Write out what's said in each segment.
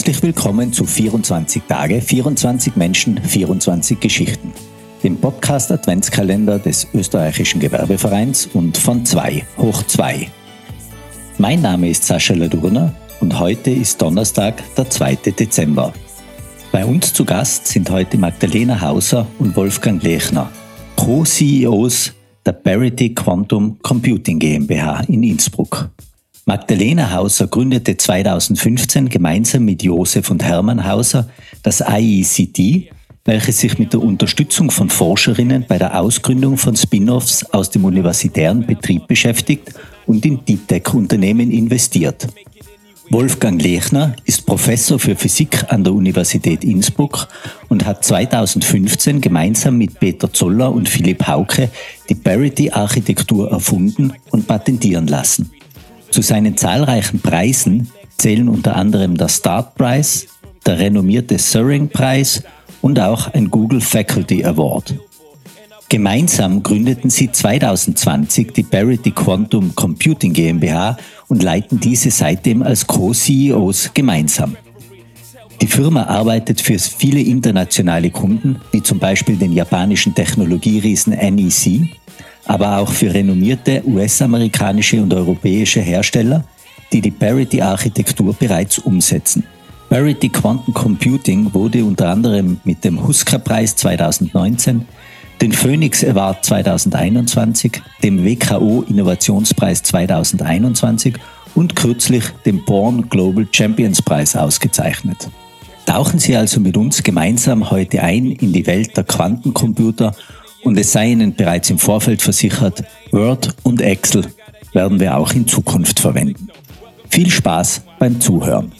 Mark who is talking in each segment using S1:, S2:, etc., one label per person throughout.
S1: Herzlich willkommen zu 24 Tage, 24 Menschen, 24 Geschichten, dem Podcast Adventskalender des österreichischen Gewerbevereins und von 2 hoch 2. Mein Name ist Sascha Ladurner und heute ist Donnerstag, der 2. Dezember. Bei uns zu Gast sind heute Magdalena Hauser und Wolfgang Lechner, Co-CEOs der Parity Quantum Computing GmbH in Innsbruck. Magdalena Hauser gründete 2015 gemeinsam mit Josef und Hermann Hauser das IECT, welches sich mit der Unterstützung von Forscherinnen bei der Ausgründung von Spin-offs aus dem universitären Betrieb beschäftigt und in Deep Tech-Unternehmen investiert. Wolfgang Lechner ist Professor für Physik an der Universität Innsbruck und hat 2015 gemeinsam mit Peter Zoller und Philipp Hauke die Parity-Architektur erfunden und patentieren lassen. Zu seinen zahlreichen Preisen zählen unter anderem der Start Prize, der renommierte Suring Preis und auch ein Google Faculty Award. Gemeinsam gründeten sie 2020 die Parity Quantum Computing GmbH und leiten diese seitdem als Co-CEOs gemeinsam. Die Firma arbeitet für viele internationale Kunden, wie zum Beispiel den japanischen Technologieriesen NEC, aber auch für renommierte US-amerikanische und europäische Hersteller, die die Parity-Architektur bereits umsetzen. Parity Quantum Computing wurde unter anderem mit dem Husker-Preis 2019, den Phoenix Award 2021, dem WKO Innovationspreis 2021 und kürzlich dem Born Global Champions Preis ausgezeichnet. Tauchen Sie also mit uns gemeinsam heute ein in die Welt der Quantencomputer und es sei Ihnen bereits im Vorfeld versichert, Word und Excel werden wir auch in Zukunft verwenden. Viel Spaß beim Zuhören.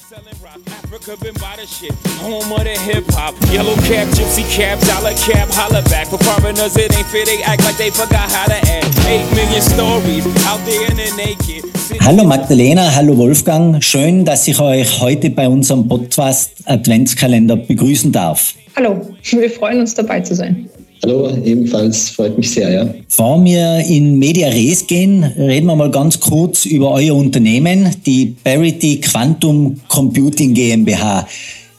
S1: Africa been by the shit, home of the hip hop. Yellow cap, gypsy cap, dollar cap, holla back. For foreigners, it ain't fair, they act like they forgot how to act. Eight million stories out there in the naked. Hallo Magdalena, hallo Wolfgang. Schön, dass ich euch heute bei unserem Podcast Adventskalender begrüßen darf.
S2: Hallo, wir freuen uns dabei zu sein.
S3: Hallo, ebenfalls freut mich sehr, ja.
S1: Bevor wir in Media Res gehen, reden wir mal ganz kurz über euer Unternehmen, die Parity Quantum Computing GmbH.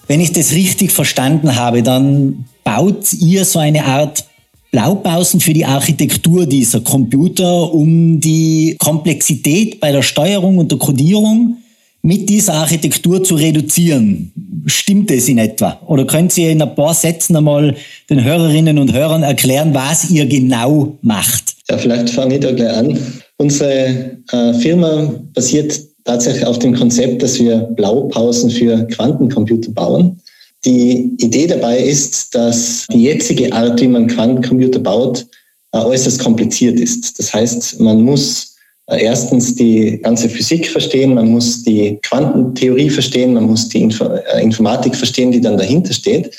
S1: Wenn ich das richtig verstanden habe, dann baut ihr so eine Art Blaupausen für die Architektur dieser Computer, um die Komplexität bei der Steuerung und der Codierung mit dieser Architektur zu reduzieren. Stimmt es in etwa? Oder könnt ihr in ein paar Sätzen einmal den Hörerinnen und Hörern erklären, was ihr genau macht?
S3: Ja, vielleicht fange ich da gleich an. Unsere äh, Firma basiert tatsächlich auf dem Konzept, dass wir Blaupausen für Quantencomputer bauen. Die Idee dabei ist, dass die jetzige Art, wie man Quantencomputer baut, äh, äußerst kompliziert ist. Das heißt, man muss erstens die ganze Physik verstehen, man muss die Quantentheorie verstehen, man muss die äh, Informatik verstehen, die dann dahinter steht.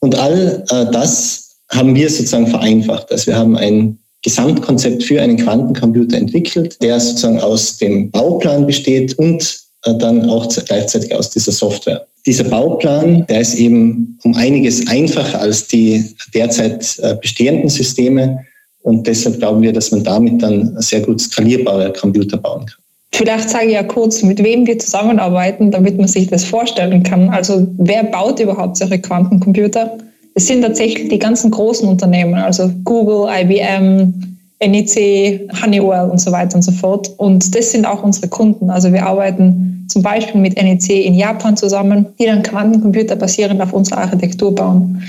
S3: Und all äh, das haben wir sozusagen vereinfacht. Also wir haben ein Gesamtkonzept für einen Quantencomputer entwickelt, der sozusagen aus dem Bauplan besteht und dann auch gleichzeitig aus dieser Software. Dieser Bauplan, der ist eben um einiges einfacher als die derzeit bestehenden Systeme und deshalb glauben wir, dass man damit dann sehr gut skalierbare Computer bauen kann.
S2: Vielleicht sage ich ja kurz, mit wem wir zusammenarbeiten, damit man sich das vorstellen kann. Also wer baut überhaupt solche Quantencomputer? Es sind tatsächlich die ganzen großen Unternehmen, also Google, IBM, NEC, Honeywell und so weiter und so fort. Und das sind auch unsere Kunden. Also wir arbeiten zum Beispiel mit NEC in Japan zusammen, die dann Quantencomputer basierend auf unserer Architektur bauen.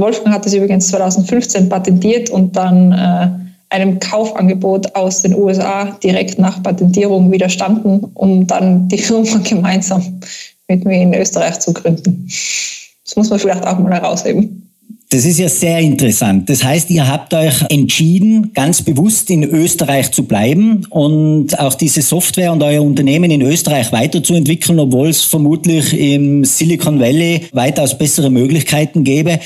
S2: Wolfgang hat das übrigens 2015 patentiert und dann äh, einem Kaufangebot aus den USA direkt nach Patentierung widerstanden, um dann die Firma gemeinsam mit mir in Österreich zu gründen. Das muss man vielleicht auch mal herausheben.
S1: Das ist ja sehr interessant. Das heißt, ihr habt euch entschieden, ganz bewusst in Österreich zu bleiben und auch diese Software und euer Unternehmen in Österreich weiterzuentwickeln, obwohl es vermutlich im Silicon Valley weitaus bessere Möglichkeiten gäbe.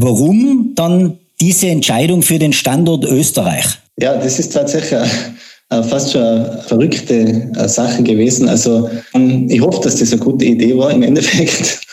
S1: Warum dann diese Entscheidung für den Standort Österreich?
S3: Ja, das ist tatsächlich fast schon eine verrückte äh, Sache gewesen. Also ähm, ich hoffe, dass das eine gute Idee war im Endeffekt.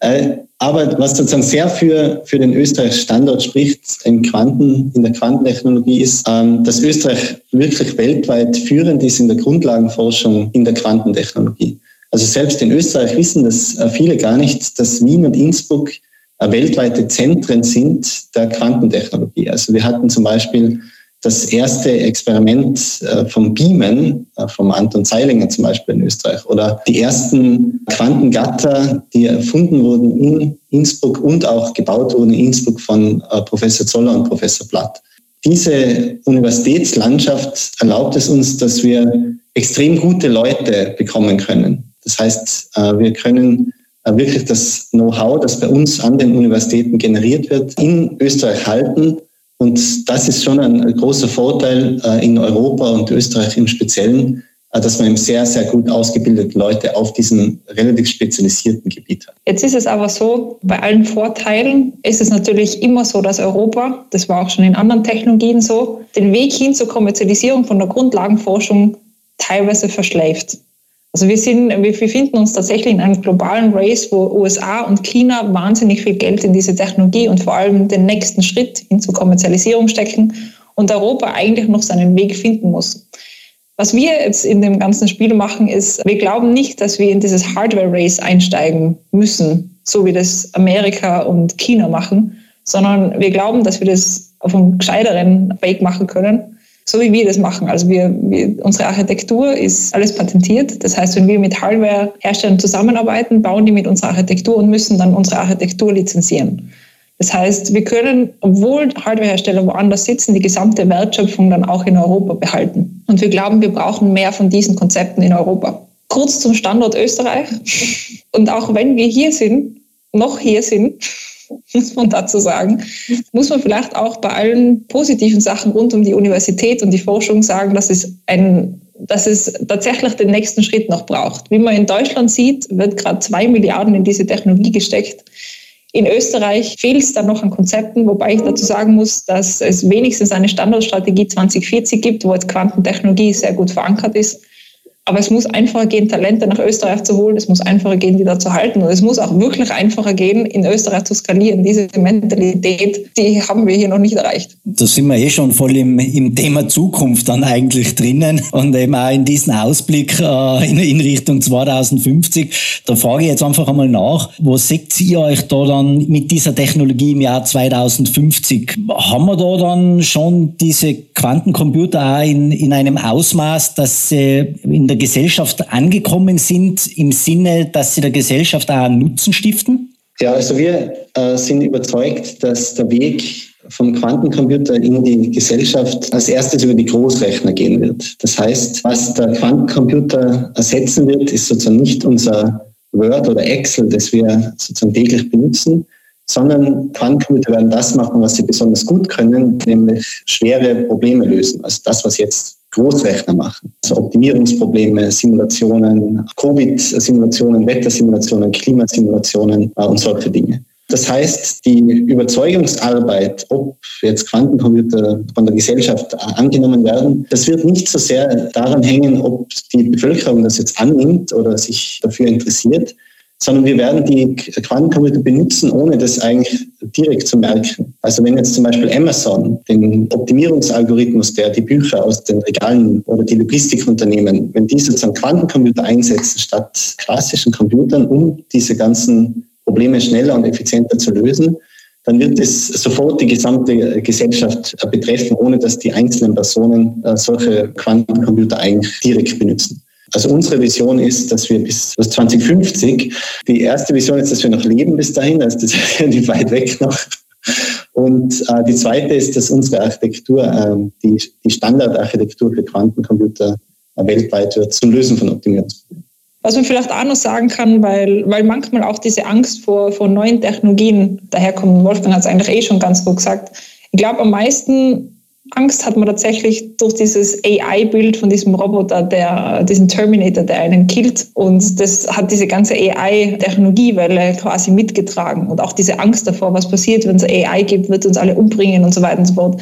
S3: Äh, aber was sozusagen sehr für, für den österreichischen Standort spricht im Quanten, in der Quantentechnologie ist, ähm, dass Österreich wirklich weltweit führend ist in der Grundlagenforschung in der Quantentechnologie. Also selbst in Österreich wissen das äh, viele gar nicht, dass Wien und Innsbruck weltweite Zentren sind der Quantentechnologie. Also wir hatten zum Beispiel das erste Experiment äh, vom Beamen, vom Anton Zeilinger zum Beispiel in Österreich, oder die ersten Quantengatter, die erfunden wurden in Innsbruck und auch gebaut wurden in Innsbruck von Professor Zoller und Professor Blatt. Diese Universitätslandschaft erlaubt es uns, dass wir extrem gute Leute bekommen können. Das heißt, äh, wir können äh, wirklich das Know-how, das bei uns an den Universitäten generiert wird, in Österreich halten. Und das ist schon ein großer Vorteil äh, in Europa und Österreich im Speziellen, dass man eben sehr, sehr gut ausgebildete Leute auf diesem relativ spezialisierten Gebiet hat.
S2: Jetzt ist es aber so, bei allen Vorteilen ist es natürlich immer so, dass Europa, das war auch schon in anderen Technologien so, den Weg hin zur Kommerzialisierung von der Grundlagenforschung teilweise verschleift. Also wir, sind, wir befinden uns tatsächlich in einem globalen Race, wo USA und China wahnsinnig viel Geld in diese Technologie und vor allem den nächsten Schritt hin zur Kommerzialisierung stecken und Europa eigentlich noch seinen Weg finden muss. Was wir jetzt in dem ganzen Spiel machen, ist, wir glauben nicht, dass wir in dieses Hardware-Race einsteigen müssen, so wie das Amerika und China machen, sondern wir glauben, dass wir das auf einem gescheiteren Weg machen können so wie wir das machen. Also wir, wir, unsere Architektur ist alles patentiert. Das heißt, wenn wir mit Hardware-Herstellern zusammenarbeiten, bauen die mit unserer Architektur und müssen dann unsere Architektur lizenzieren. Das heißt, wir können, obwohl Hardwarehersteller woanders sitzen, die gesamte Wertschöpfung dann auch in Europa behalten. Und wir glauben, wir brauchen mehr von diesen Konzepten in Europa. Kurz zum Standort Österreich. Und auch wenn wir hier sind, noch hier sind, muss man dazu sagen, muss man vielleicht auch bei allen positiven Sachen rund um die Universität und die Forschung sagen, dass es ein dass es tatsächlich den nächsten Schritt noch braucht. Wie man in Deutschland sieht, wird gerade zwei Milliarden in diese Technologie gesteckt. In Österreich fehlt es dann noch an Konzepten, wobei ich dazu sagen muss, dass es wenigstens eine Standardstrategie 2040 gibt, wo jetzt Quantentechnologie sehr gut verankert ist. Aber es muss einfacher gehen, Talente nach Österreich zu holen. Es muss einfacher gehen, die da zu halten. Und es muss auch wirklich einfacher gehen, in Österreich zu skalieren. Diese Mentalität, die haben wir hier noch nicht erreicht.
S1: Da sind wir eh schon voll im, im Thema Zukunft dann eigentlich drinnen und eben auch in diesen Ausblick äh, in, in, Richtung 2050. Da frage ich jetzt einfach einmal nach, wo seht ihr euch da dann mit dieser Technologie im Jahr 2050? Haben wir da dann schon diese Quantencomputer auch in, in einem Ausmaß, dass sie in der Gesellschaft angekommen sind, im Sinne, dass sie der Gesellschaft auch einen Nutzen stiften?
S3: Ja, also wir äh, sind überzeugt, dass der Weg vom Quantencomputer in die Gesellschaft als erstes über die Großrechner gehen wird. Das heißt, was der Quantencomputer ersetzen wird, ist sozusagen nicht unser Word oder Excel, das wir sozusagen täglich benutzen, sondern Quantencomputer werden das machen, was sie besonders gut können, nämlich schwere Probleme lösen. Also das, was jetzt Großrechner machen. Also Optimierungsprobleme, Simulationen, Covid-Simulationen, Wettersimulationen, Klimasimulationen äh, und solche Dinge. Das heißt, die Überzeugungsarbeit, ob jetzt Quantencomputer von der Gesellschaft angenommen werden, das wird nicht so sehr daran hängen, ob die Bevölkerung das jetzt annimmt oder sich dafür interessiert, sondern wir werden die Quantencomputer benutzen, ohne das eigentlich direkt zu merken. Also wenn jetzt zum Beispiel Amazon den Optimierungsalgorithmus, der die Bücher aus den Regalen oder die Logistikunternehmen, wenn die sozusagen Quantencomputer einsetzen statt klassischen Computern, um diese ganzen Probleme schneller und effizienter zu lösen, dann wird es sofort die gesamte Gesellschaft betreffen, ohne dass die einzelnen Personen äh, solche Quantencomputer eigentlich direkt benutzen. Also unsere Vision ist, dass wir bis 2050, die erste Vision ist, dass wir noch leben bis dahin, also das ist relativ weit weg noch. Und äh, die zweite ist, dass unsere Architektur, äh, die, die Standardarchitektur für Quantencomputer äh, weltweit wird zum Lösen von Optimierungsproblemen.
S2: Was man vielleicht auch noch sagen kann, weil, weil manchmal auch diese Angst vor, vor neuen Technologien daherkommt, Wolfgang hat es eigentlich eh schon ganz gut gesagt. Ich glaube, am meisten Angst hat man tatsächlich durch dieses AI-Bild von diesem Roboter, der, diesen Terminator, der einen killt. Und das hat diese ganze AI-Technologiewelle quasi mitgetragen. Und auch diese Angst davor, was passiert, wenn es AI gibt, wird uns alle umbringen und so weiter und so fort.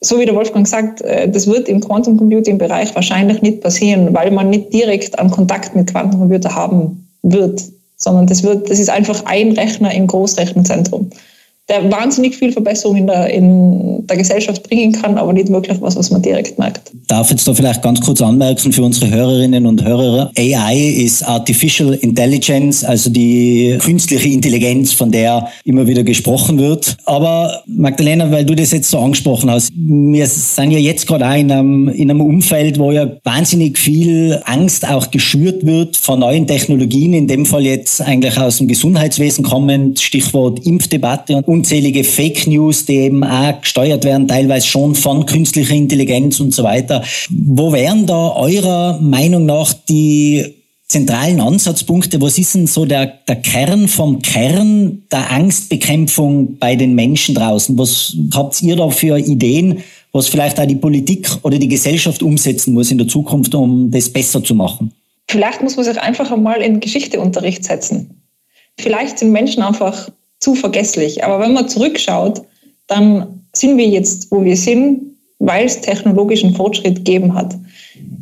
S2: So wie der Wolfgang sagt, äh, das wird im Quantum Computing Bereich wahrscheinlich nicht passieren, weil man nicht direkt einen Kontakt mit Quantencomputer haben wird, sondern das wird, das ist einfach ein Rechner im Großrechnerzentrum. Der wahnsinnig viel Verbesserung in der, in der Gesellschaft bringen kann, aber nicht wirklich was, was man direkt merkt.
S1: Darf jetzt da vielleicht ganz kurz anmerken für unsere Hörerinnen und Hörer. AI ist Artificial Intelligence, also die künstliche Intelligenz, von der immer wieder gesprochen wird. Aber Magdalena, weil du das jetzt so angesprochen hast, wir sind ja jetzt gerade auch in einem, in einem Umfeld, wo ja wahnsinnig viel Angst auch geschürt wird von neuen Technologien, in dem Fall jetzt eigentlich aus dem Gesundheitswesen kommend, Stichwort Impfdebatte und unzählige Fake News, die eben auch gesteuert werden, teilweise schon von künstlicher Intelligenz und so weiter. Wo wären da eurer Meinung nach die zentralen Ansatzpunkte? Was ist denn so der, der Kern vom Kern der Angstbekämpfung bei den Menschen draußen? Was habt ihr da für Ideen, was vielleicht auch die Politik oder die Gesellschaft umsetzen muss in der Zukunft, um das besser zu machen?
S2: Vielleicht muss man sich einfach einmal in Geschichteunterricht setzen. Vielleicht sind Menschen einfach zu vergesslich. Aber wenn man zurückschaut, dann sind wir jetzt, wo wir sind, weil es technologischen Fortschritt gegeben hat.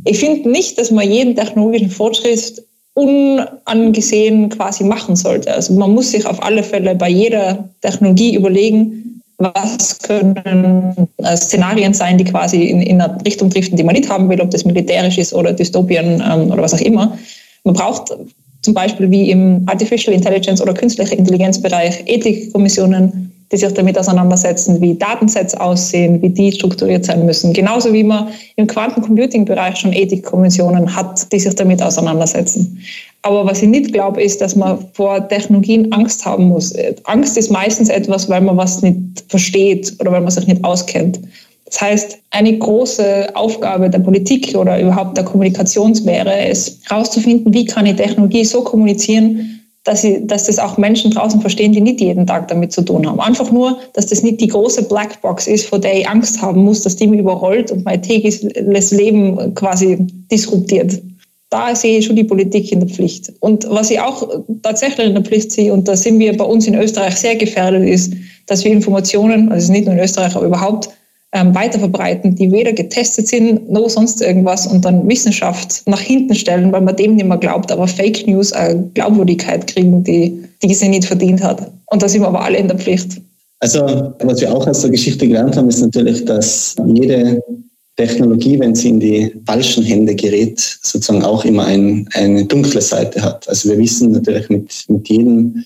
S2: Ich finde nicht, dass man jeden technologischen Fortschritt unangesehen quasi machen sollte. Also man muss sich auf alle Fälle bei jeder Technologie überlegen, was können äh, Szenarien sein, die quasi in, in eine Richtung driften, die man nicht haben will, ob das militärisch ist oder Dystopien ähm, oder was auch immer. Man braucht zum Beispiel wie im Artificial Intelligence oder künstliche Intelligenzbereich Ethikkommissionen, die sich damit auseinandersetzen, wie Datensets aussehen, wie die strukturiert sein müssen. Genauso wie man im Quantencomputing-Bereich schon Ethikkommissionen hat, die sich damit auseinandersetzen. Aber was ich nicht glaube, ist, dass man vor Technologien Angst haben muss. Angst ist meistens etwas, weil man was nicht versteht oder weil man sich nicht auskennt. Das heißt, eine große Aufgabe der Politik oder überhaupt der Kommunikation wäre es, herauszufinden, wie kann ich Technologie so kommunizieren, dass, ich, dass das auch Menschen draußen verstehen, die nicht jeden Tag damit zu tun haben. Einfach nur, dass das nicht die große Blackbox ist, vor der ich Angst haben muss, dass die mich überrollt und mein tägliches Leben quasi disruptiert. Da sehe ich schon die Politik in der Pflicht. Und was ich auch tatsächlich in der Pflicht sehe, und da sind wir bei uns in Österreich sehr gefährdet, ist, dass wir Informationen, also nicht nur in Österreich, aber überhaupt, ähm, weiterverbreiten, die weder getestet sind noch sonst irgendwas und dann Wissenschaft nach hinten stellen, weil man dem nicht mehr glaubt, aber Fake News eine Glaubwürdigkeit kriegen, die, die sie nicht verdient hat. Und da sind wir aber alle in der Pflicht.
S3: Also, was wir auch aus der Geschichte gelernt haben, ist natürlich, dass jede Technologie, wenn sie in die falschen Hände gerät, sozusagen auch immer ein, eine dunkle Seite hat. Also wir wissen natürlich mit, mit jedem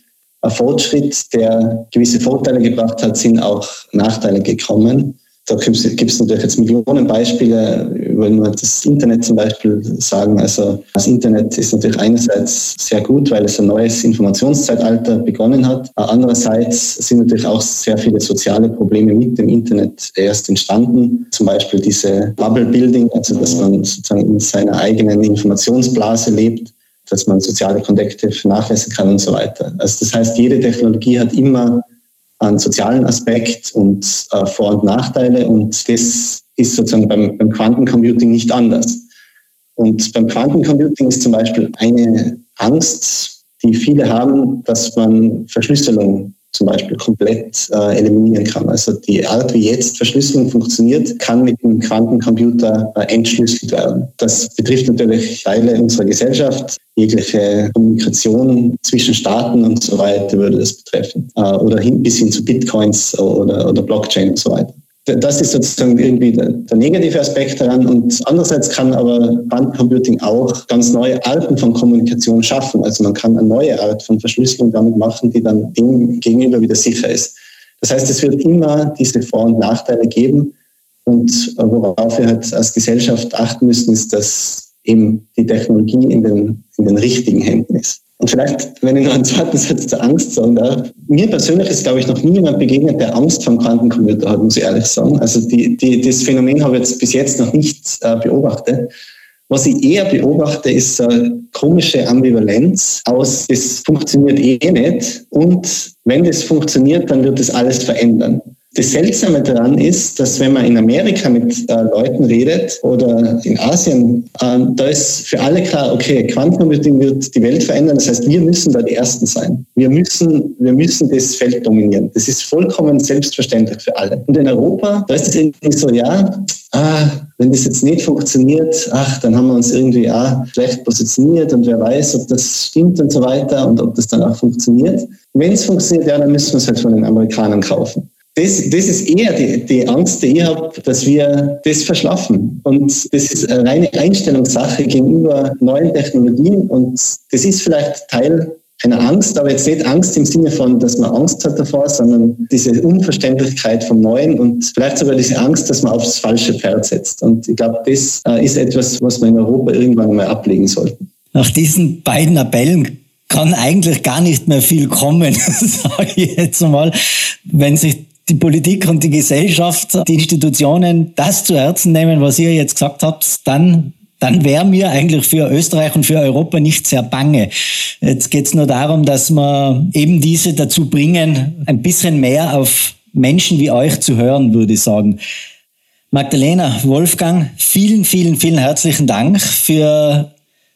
S3: Fortschritt, der gewisse Vorteile gebracht hat, sind auch Nachteile gekommen. Da gibt es natürlich jetzt Millionen Beispiele, wenn wir das Internet zum Beispiel sagen. Also das Internet ist natürlich einerseits sehr gut, weil es ein neues Informationszeitalter begonnen hat. Andererseits sind natürlich auch sehr viele soziale Probleme mit dem Internet erst entstanden. Zum Beispiel diese Bubble Building, also dass man sozusagen in seiner eigenen Informationsblase lebt dass man soziale Kontakte nachweisen kann und so weiter. Also das heißt, jede Technologie hat immer einen sozialen Aspekt und äh, Vor- und Nachteile. Und das ist sozusagen beim, beim Quantencomputing nicht anders. Und beim Quantencomputing ist zum Beispiel eine Angst, die viele haben, dass man Verschlüsselung zum Beispiel komplett äh, eliminieren kann. Also die Art, wie jetzt Verschlüsselung funktioniert, kann mit dem Quantencomputer äh, entschlüsselt werden. Das betrifft natürlich Teile unserer Gesellschaft. Jegliche Kommunikation zwischen Staaten und so weiter würde das betreffen. Äh, oder hin, bis hin zu Bitcoins oder, oder Blockchain und so weiter das ist sozusagen irgendwie der, der, negative Aspekt daran. Und andererseits kann aber Quantencomputing auch ganz neue Arten von Kommunikation schaffen. Also man kann eine neue Art von Verschlüsselung damit machen, die dann dem gegenüber wieder sicher ist. Das heißt, es wird immer diese Vor- und Nachteile geben. Und äh, worauf wir halt als Gesellschaft achten müssen, ist, dass eben die Technologie in den, in den richtigen Händen ist. Und vielleicht, wenn ich noch einen zweiten Satz zur Angst sagen darf. Mir persönlich ist, glaube ich, noch nie jemand begegnet, der Angst vor dem Quantencomputer hat, muss ich ehrlich sagen. Also die, die, das Phänomen habe ich jetzt bis jetzt noch nicht äh, beobachtet. Was ich eher beobachte, ist eine komische Ambivalenz aus, es funktioniert eh nicht und wenn das funktioniert, dann wird das alles verändern. Das Seltsame daran ist, dass wenn man in Amerika mit äh, Leuten redet oder in Asien, äh, da ist für alle klar, okay, Quantencomputing wird die Welt verändern. Das heißt, wir müssen da die Ersten sein. Wir müssen, wir müssen das Feld dominieren. Das ist vollkommen selbstverständlich für alle. Und in Europa, da ist es irgendwie so, ja, ah, wenn das jetzt nicht funktioniert, ach, dann haben wir uns irgendwie auch schlecht positioniert und wer weiß, ob das stimmt und so weiter und ob das dann auch funktioniert. Wenn es funktioniert, ja, dann müssen wir es halt von den Amerikanern kaufen. Das, das ist eher die, die Angst, die ich habe, dass wir das verschlafen. Und das ist eine reine Einstellungssache gegenüber neuen Technologien. Und das ist vielleicht Teil einer Angst, aber jetzt nicht Angst im Sinne von, dass man Angst hat davor, sondern diese Unverständlichkeit vom Neuen und vielleicht sogar diese Angst, dass man aufs falsche Pferd setzt. Und ich glaube, das äh, ist etwas, was wir in Europa irgendwann mal ablegen sollten.
S1: Nach diesen beiden Appellen kann eigentlich gar nicht mehr viel kommen, sage ich jetzt mal, wenn sich die Politik und die Gesellschaft, die Institutionen das zu Herzen nehmen, was ihr jetzt gesagt habt, dann dann wäre mir eigentlich für Österreich und für Europa nicht sehr bange. Jetzt geht es nur darum, dass wir eben diese dazu bringen, ein bisschen mehr auf Menschen wie euch zu hören, würde ich sagen. Magdalena, Wolfgang, vielen, vielen, vielen herzlichen Dank für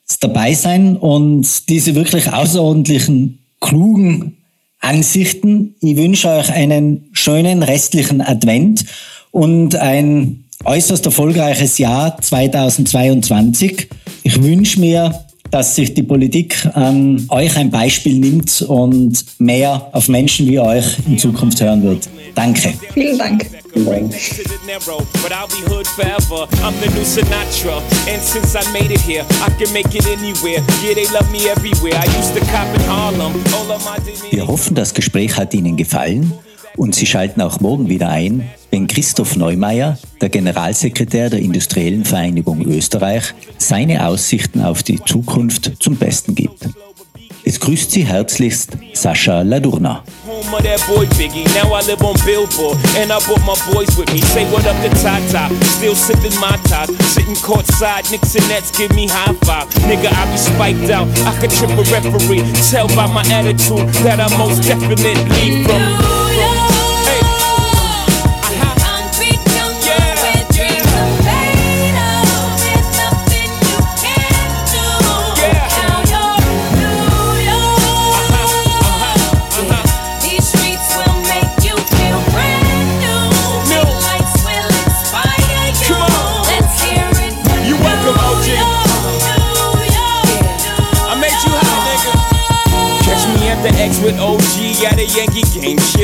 S1: das Dabeisein und diese wirklich außerordentlichen, klugen Ansichten. Ich wünsche euch einen schönen restlichen Advent und ein äußerst erfolgreiches Jahr 2022. Ich wünsche mir, dass sich die Politik an euch ein Beispiel nimmt und mehr auf Menschen wie euch in Zukunft hören wird. Danke.
S2: Vielen Dank.
S4: But I'll be hood forever. I'm the new Sinatra. And since I made it here, I can make it anywhere. Yeah, they love me everywhere. I used to cop in Harlem. All of my
S1: Wir hoffen, das Gespräch hat Ihnen gefallen und Sie schalten auch morgen wieder ein, wenn Christoph Neumeier, der Generalsekretär der Industriellen Vereinigung Österreich, seine Aussichten auf die Zukunft zum Besten gibt. Es grüßt Sie herzlichst Sascha Ladurna.
S4: Home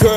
S4: Girl,